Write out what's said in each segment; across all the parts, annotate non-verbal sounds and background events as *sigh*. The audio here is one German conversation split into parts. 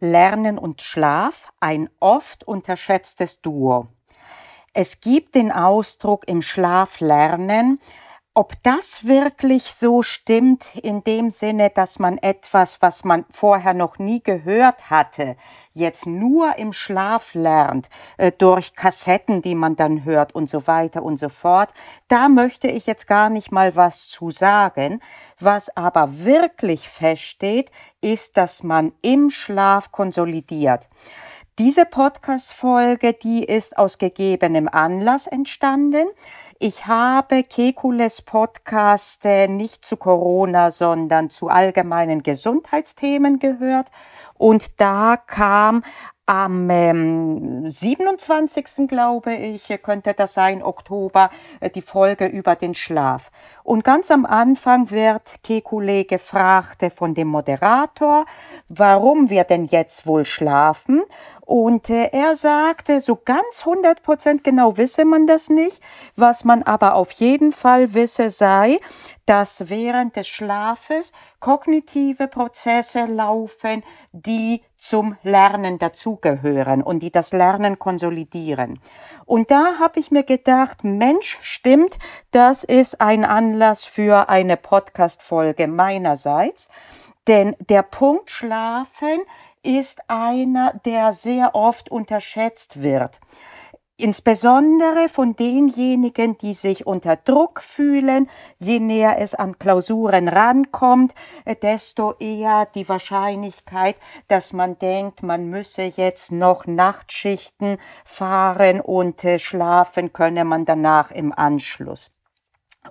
Lernen und Schlaf ein oft unterschätztes Duo. Es gibt den Ausdruck im Schlaf lernen, ob das wirklich so stimmt in dem Sinne, dass man etwas, was man vorher noch nie gehört hatte, jetzt nur im Schlaf lernt, äh, durch Kassetten, die man dann hört und so weiter und so fort, da möchte ich jetzt gar nicht mal was zu sagen. Was aber wirklich feststeht, ist, dass man im Schlaf konsolidiert. Diese Podcast-Folge, die ist aus gegebenem Anlass entstanden. Ich habe Kekules Podcast nicht zu Corona, sondern zu allgemeinen Gesundheitsthemen gehört. Und da kam am ähm, 27. glaube ich, könnte das sein, Oktober, äh, die Folge über den Schlaf. Und ganz am Anfang wird Kekule gefragt von dem Moderator, warum wir denn jetzt wohl schlafen. Und äh, er sagte, so ganz 100 Prozent genau wisse man das nicht. Was man aber auf jeden Fall wisse sei, dass während des Schlafes kognitive Prozesse laufen, die zum Lernen dazugehören und die das Lernen konsolidieren. Und da habe ich mir gedacht, Mensch, stimmt, das ist ein Anlass für eine Podcast-Folge meinerseits. Denn der Punkt Schlafen ist einer, der sehr oft unterschätzt wird. Insbesondere von denjenigen, die sich unter Druck fühlen, je näher es an Klausuren rankommt, desto eher die Wahrscheinlichkeit, dass man denkt, man müsse jetzt noch Nachtschichten fahren und äh, schlafen könne man danach im Anschluss.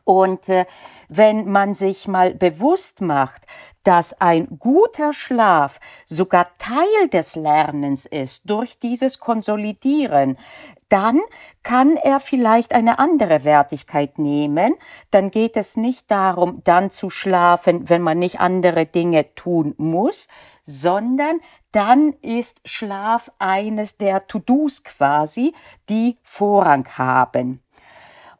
Und äh, wenn man sich mal bewusst macht, dass ein guter Schlaf sogar Teil des Lernens ist durch dieses Konsolidieren, dann kann er vielleicht eine andere Wertigkeit nehmen. Dann geht es nicht darum, dann zu schlafen, wenn man nicht andere Dinge tun muss, sondern dann ist Schlaf eines der To-Dos quasi, die Vorrang haben.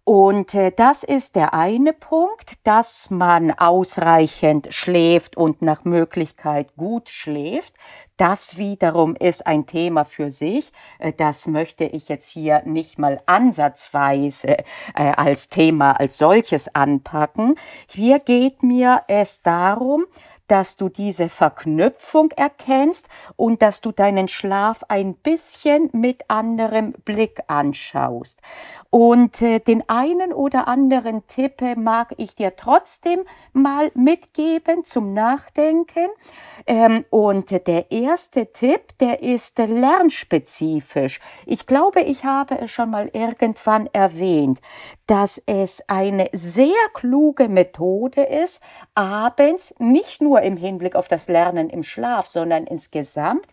Und äh, das ist der eine Punkt, dass man ausreichend schläft und nach Möglichkeit gut schläft. Das wiederum ist ein Thema für sich. Äh, das möchte ich jetzt hier nicht mal ansatzweise äh, als Thema als solches anpacken. Hier geht mir es darum, dass du diese Verknüpfung erkennst und dass du deinen Schlaf ein bisschen mit anderem Blick anschaust. Und äh, den einen oder anderen Tipp mag ich dir trotzdem mal mitgeben zum Nachdenken. Ähm, und der erste Tipp, der ist lernspezifisch. Ich glaube, ich habe es schon mal irgendwann erwähnt, dass es eine sehr kluge Methode ist, abends nicht nur im Hinblick auf das Lernen im Schlaf, sondern insgesamt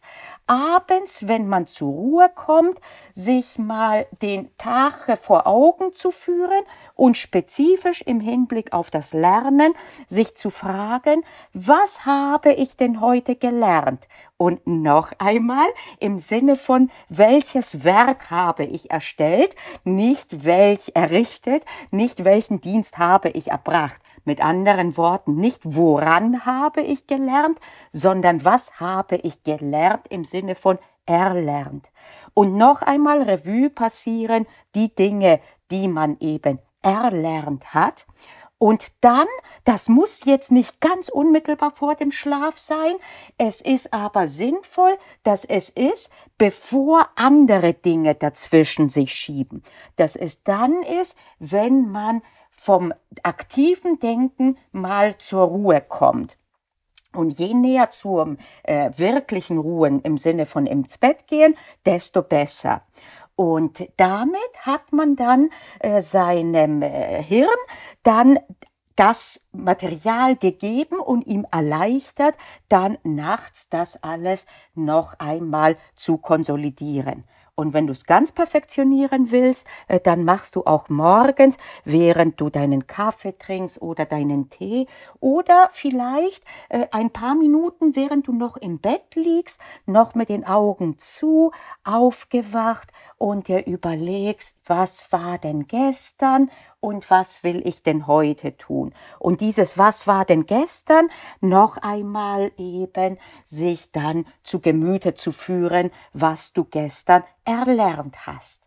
abends, wenn man zur Ruhe kommt, sich mal den Tag vor Augen zu führen und spezifisch im Hinblick auf das Lernen sich zu fragen, was habe ich denn heute gelernt? Und noch einmal im Sinne von, welches Werk habe ich erstellt, nicht welch errichtet, nicht welchen Dienst habe ich erbracht. Mit anderen Worten, nicht woran habe ich gelernt, sondern was habe ich gelernt im Sinne von erlernt. Und noch einmal Revue passieren die Dinge, die man eben erlernt hat. Und dann, das muss jetzt nicht ganz unmittelbar vor dem Schlaf sein, es ist aber sinnvoll, dass es ist, bevor andere Dinge dazwischen sich schieben. Dass es dann ist, wenn man vom aktiven Denken mal zur Ruhe kommt. Und je näher zum äh, wirklichen Ruhen im Sinne von ins Bett gehen, desto besser. Und damit hat man dann äh, seinem äh, Hirn dann das Material gegeben und ihm erleichtert, dann nachts das alles noch einmal zu konsolidieren. Und wenn du es ganz perfektionieren willst, äh, dann machst du auch morgens, während du deinen Kaffee trinkst oder deinen Tee oder vielleicht äh, ein paar Minuten, während du noch im Bett liegst, noch mit den Augen zu, aufgewacht und dir überlegst, was war denn gestern und was will ich denn heute tun. Und dieses was war denn gestern noch einmal eben sich dann zu Gemüte zu führen, was du gestern erlernt hast.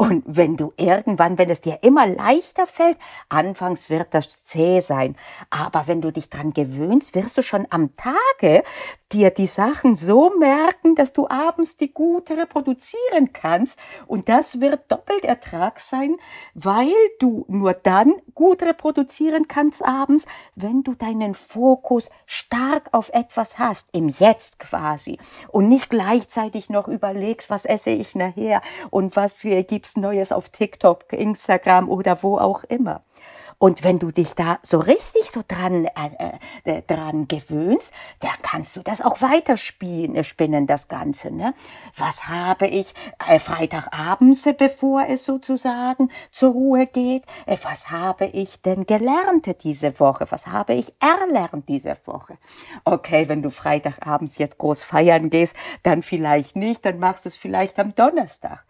Und wenn du irgendwann, wenn es dir immer leichter fällt, anfangs wird das zäh sein. Aber wenn du dich dran gewöhnst, wirst du schon am Tage dir die Sachen so merken, dass du abends die gut reproduzieren kannst. Und das wird doppelt Ertrag sein, weil du nur dann gut reproduzieren kannst abends, wenn du deinen Fokus stark auf etwas hast, im Jetzt quasi. Und nicht gleichzeitig noch überlegst, was esse ich nachher und was gibt's gibt's Neues auf TikTok, Instagram oder wo auch immer. Und wenn du dich da so richtig so dran, äh, äh, dran gewöhnst, dann kannst du das auch weiterspielen, äh, spinnen das Ganze. Ne? Was habe ich äh, Freitagabends, äh, bevor es sozusagen zur Ruhe geht? Äh, was habe ich denn gelernt diese Woche? Was habe ich erlernt diese Woche? Okay, wenn du Freitagabends jetzt groß feiern gehst, dann vielleicht nicht, dann machst du es vielleicht am Donnerstag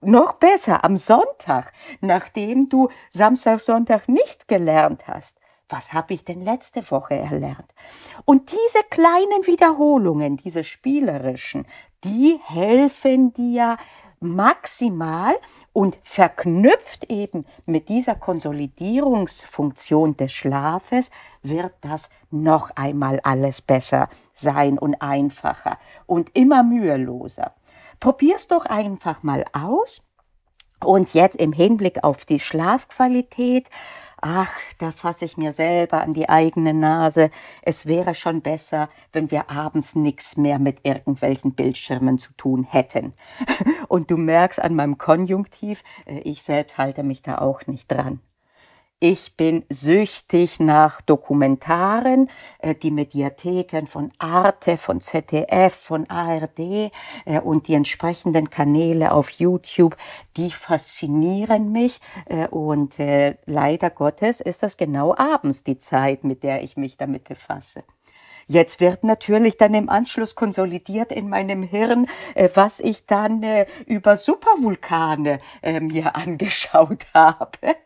noch besser am Sonntag, nachdem du Samstag, Sonntag nicht gelernt hast. Was habe ich denn letzte Woche erlernt? Und diese kleinen Wiederholungen, diese spielerischen, die helfen dir maximal und verknüpft eben mit dieser Konsolidierungsfunktion des Schlafes wird das noch einmal alles besser sein und einfacher und immer müheloser. Probier's doch einfach mal aus. Und jetzt im Hinblick auf die Schlafqualität, ach, da fasse ich mir selber an die eigene Nase. Es wäre schon besser, wenn wir abends nichts mehr mit irgendwelchen Bildschirmen zu tun hätten. *laughs* Und du merkst an meinem Konjunktiv, äh, ich selbst halte mich da auch nicht dran. Ich bin süchtig nach Dokumentaren, äh, die Mediatheken von Arte, von ZDF, von ARD äh, und die entsprechenden Kanäle auf YouTube, die faszinieren mich äh, und leider Gottes ist das genau abends die Zeit, mit der ich mich damit befasse. Jetzt wird natürlich dann im Anschluss konsolidiert in meinem Hirn, äh, was ich dann äh, über Supervulkane äh, mir *laughs* angeschaut habe.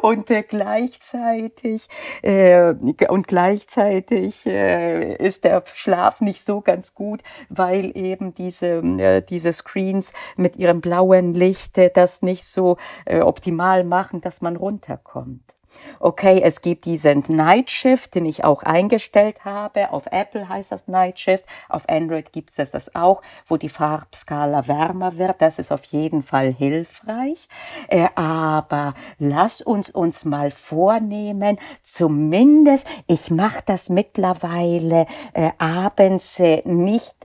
Und gleichzeitig und gleichzeitig ist der Schlaf nicht so ganz gut, weil eben diese diese Screens mit ihrem blauen Licht das nicht so optimal machen, dass man runterkommt. Okay, es gibt diesen Night Shift, den ich auch eingestellt habe. Auf Apple heißt das Night Shift, auf Android gibt es das auch, wo die Farbskala wärmer wird. Das ist auf jeden Fall hilfreich. Äh, aber lass uns uns mal vornehmen, zumindest, ich mache das mittlerweile äh, abends äh, nicht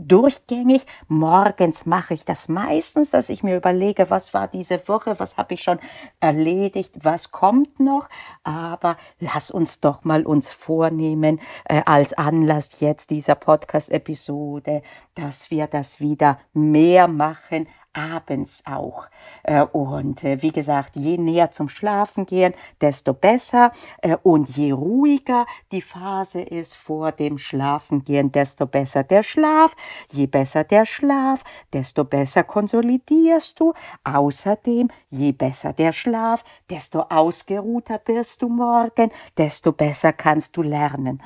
durchgängig. Morgens mache ich das meistens, dass ich mir überlege, was war diese Woche, was habe ich schon erledigt, was kommt noch. Aber lass uns doch mal uns vornehmen, äh, als Anlass jetzt dieser Podcast-Episode, dass wir das wieder mehr machen, abends auch. Äh, und äh, wie gesagt, je näher zum Schlafen gehen, desto besser. Äh, und je ruhiger die Phase ist vor dem Schlafengehen, desto besser der Schlaf. Je besser der Schlaf, desto besser konsolidierst du. Außerdem, je besser der Schlaf, desto ausgeruhter bist du morgen, desto besser kannst du lernen.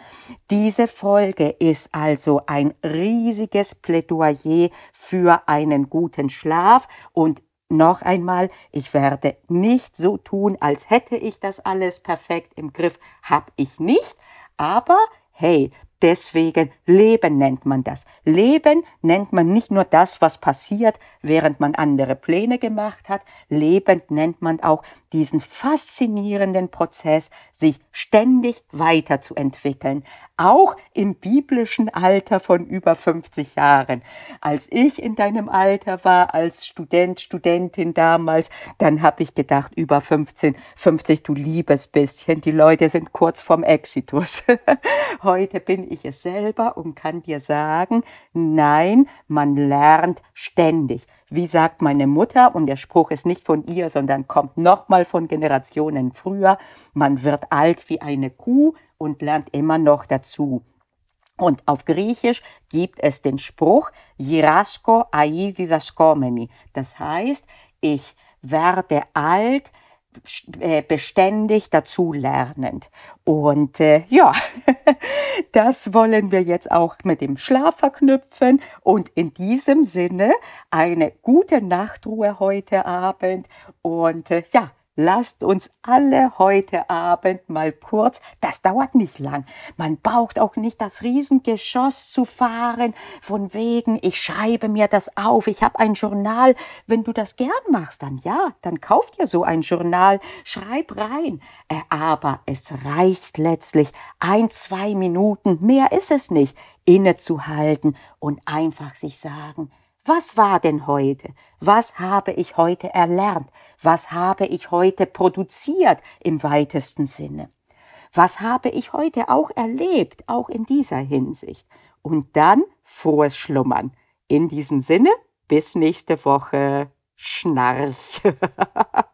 Diese Folge ist also ein riesiges Plädoyer für einen guten Schlaf Schlaf und noch einmal, ich werde nicht so tun, als hätte ich das alles perfekt im Griff, hab ich nicht, aber hey, Deswegen Leben nennt man das. Leben nennt man nicht nur das, was passiert, während man andere Pläne gemacht hat. Leben nennt man auch diesen faszinierenden Prozess, sich ständig weiterzuentwickeln, auch im biblischen Alter von über 50 Jahren. Als ich in deinem Alter war, als Student, Studentin damals, dann habe ich gedacht, über 15, 50, du liebes bisschen, die Leute sind kurz vorm Exitus. *laughs* Heute bin ich es selber und kann dir sagen, nein, man lernt ständig. Wie sagt meine Mutter, und der Spruch ist nicht von ihr, sondern kommt nochmal von Generationen früher, man wird alt wie eine Kuh und lernt immer noch dazu. Und auf Griechisch gibt es den Spruch Girasko ai didaskomeni. Das heißt, ich werde alt, äh, beständig dazulernend. Und äh, ja, *laughs* das wollen wir jetzt auch mit dem Schlaf verknüpfen. Und in diesem Sinne eine gute Nachtruhe heute Abend. Und äh, ja, Lasst uns alle heute Abend mal kurz, das dauert nicht lang. Man braucht auch nicht das Riesengeschoss zu fahren, von wegen, ich schreibe mir das auf, ich habe ein Journal. Wenn du das gern machst, dann ja, dann kauf dir so ein Journal, schreib rein. Äh, aber es reicht letztlich ein, zwei Minuten, mehr ist es nicht, innezuhalten und einfach sich sagen, was war denn heute? Was habe ich heute erlernt? Was habe ich heute produziert im weitesten Sinne? Was habe ich heute auch erlebt, auch in dieser Hinsicht? Und dann frohes Schlummern. In diesem Sinne, bis nächste Woche. Schnarch. *laughs*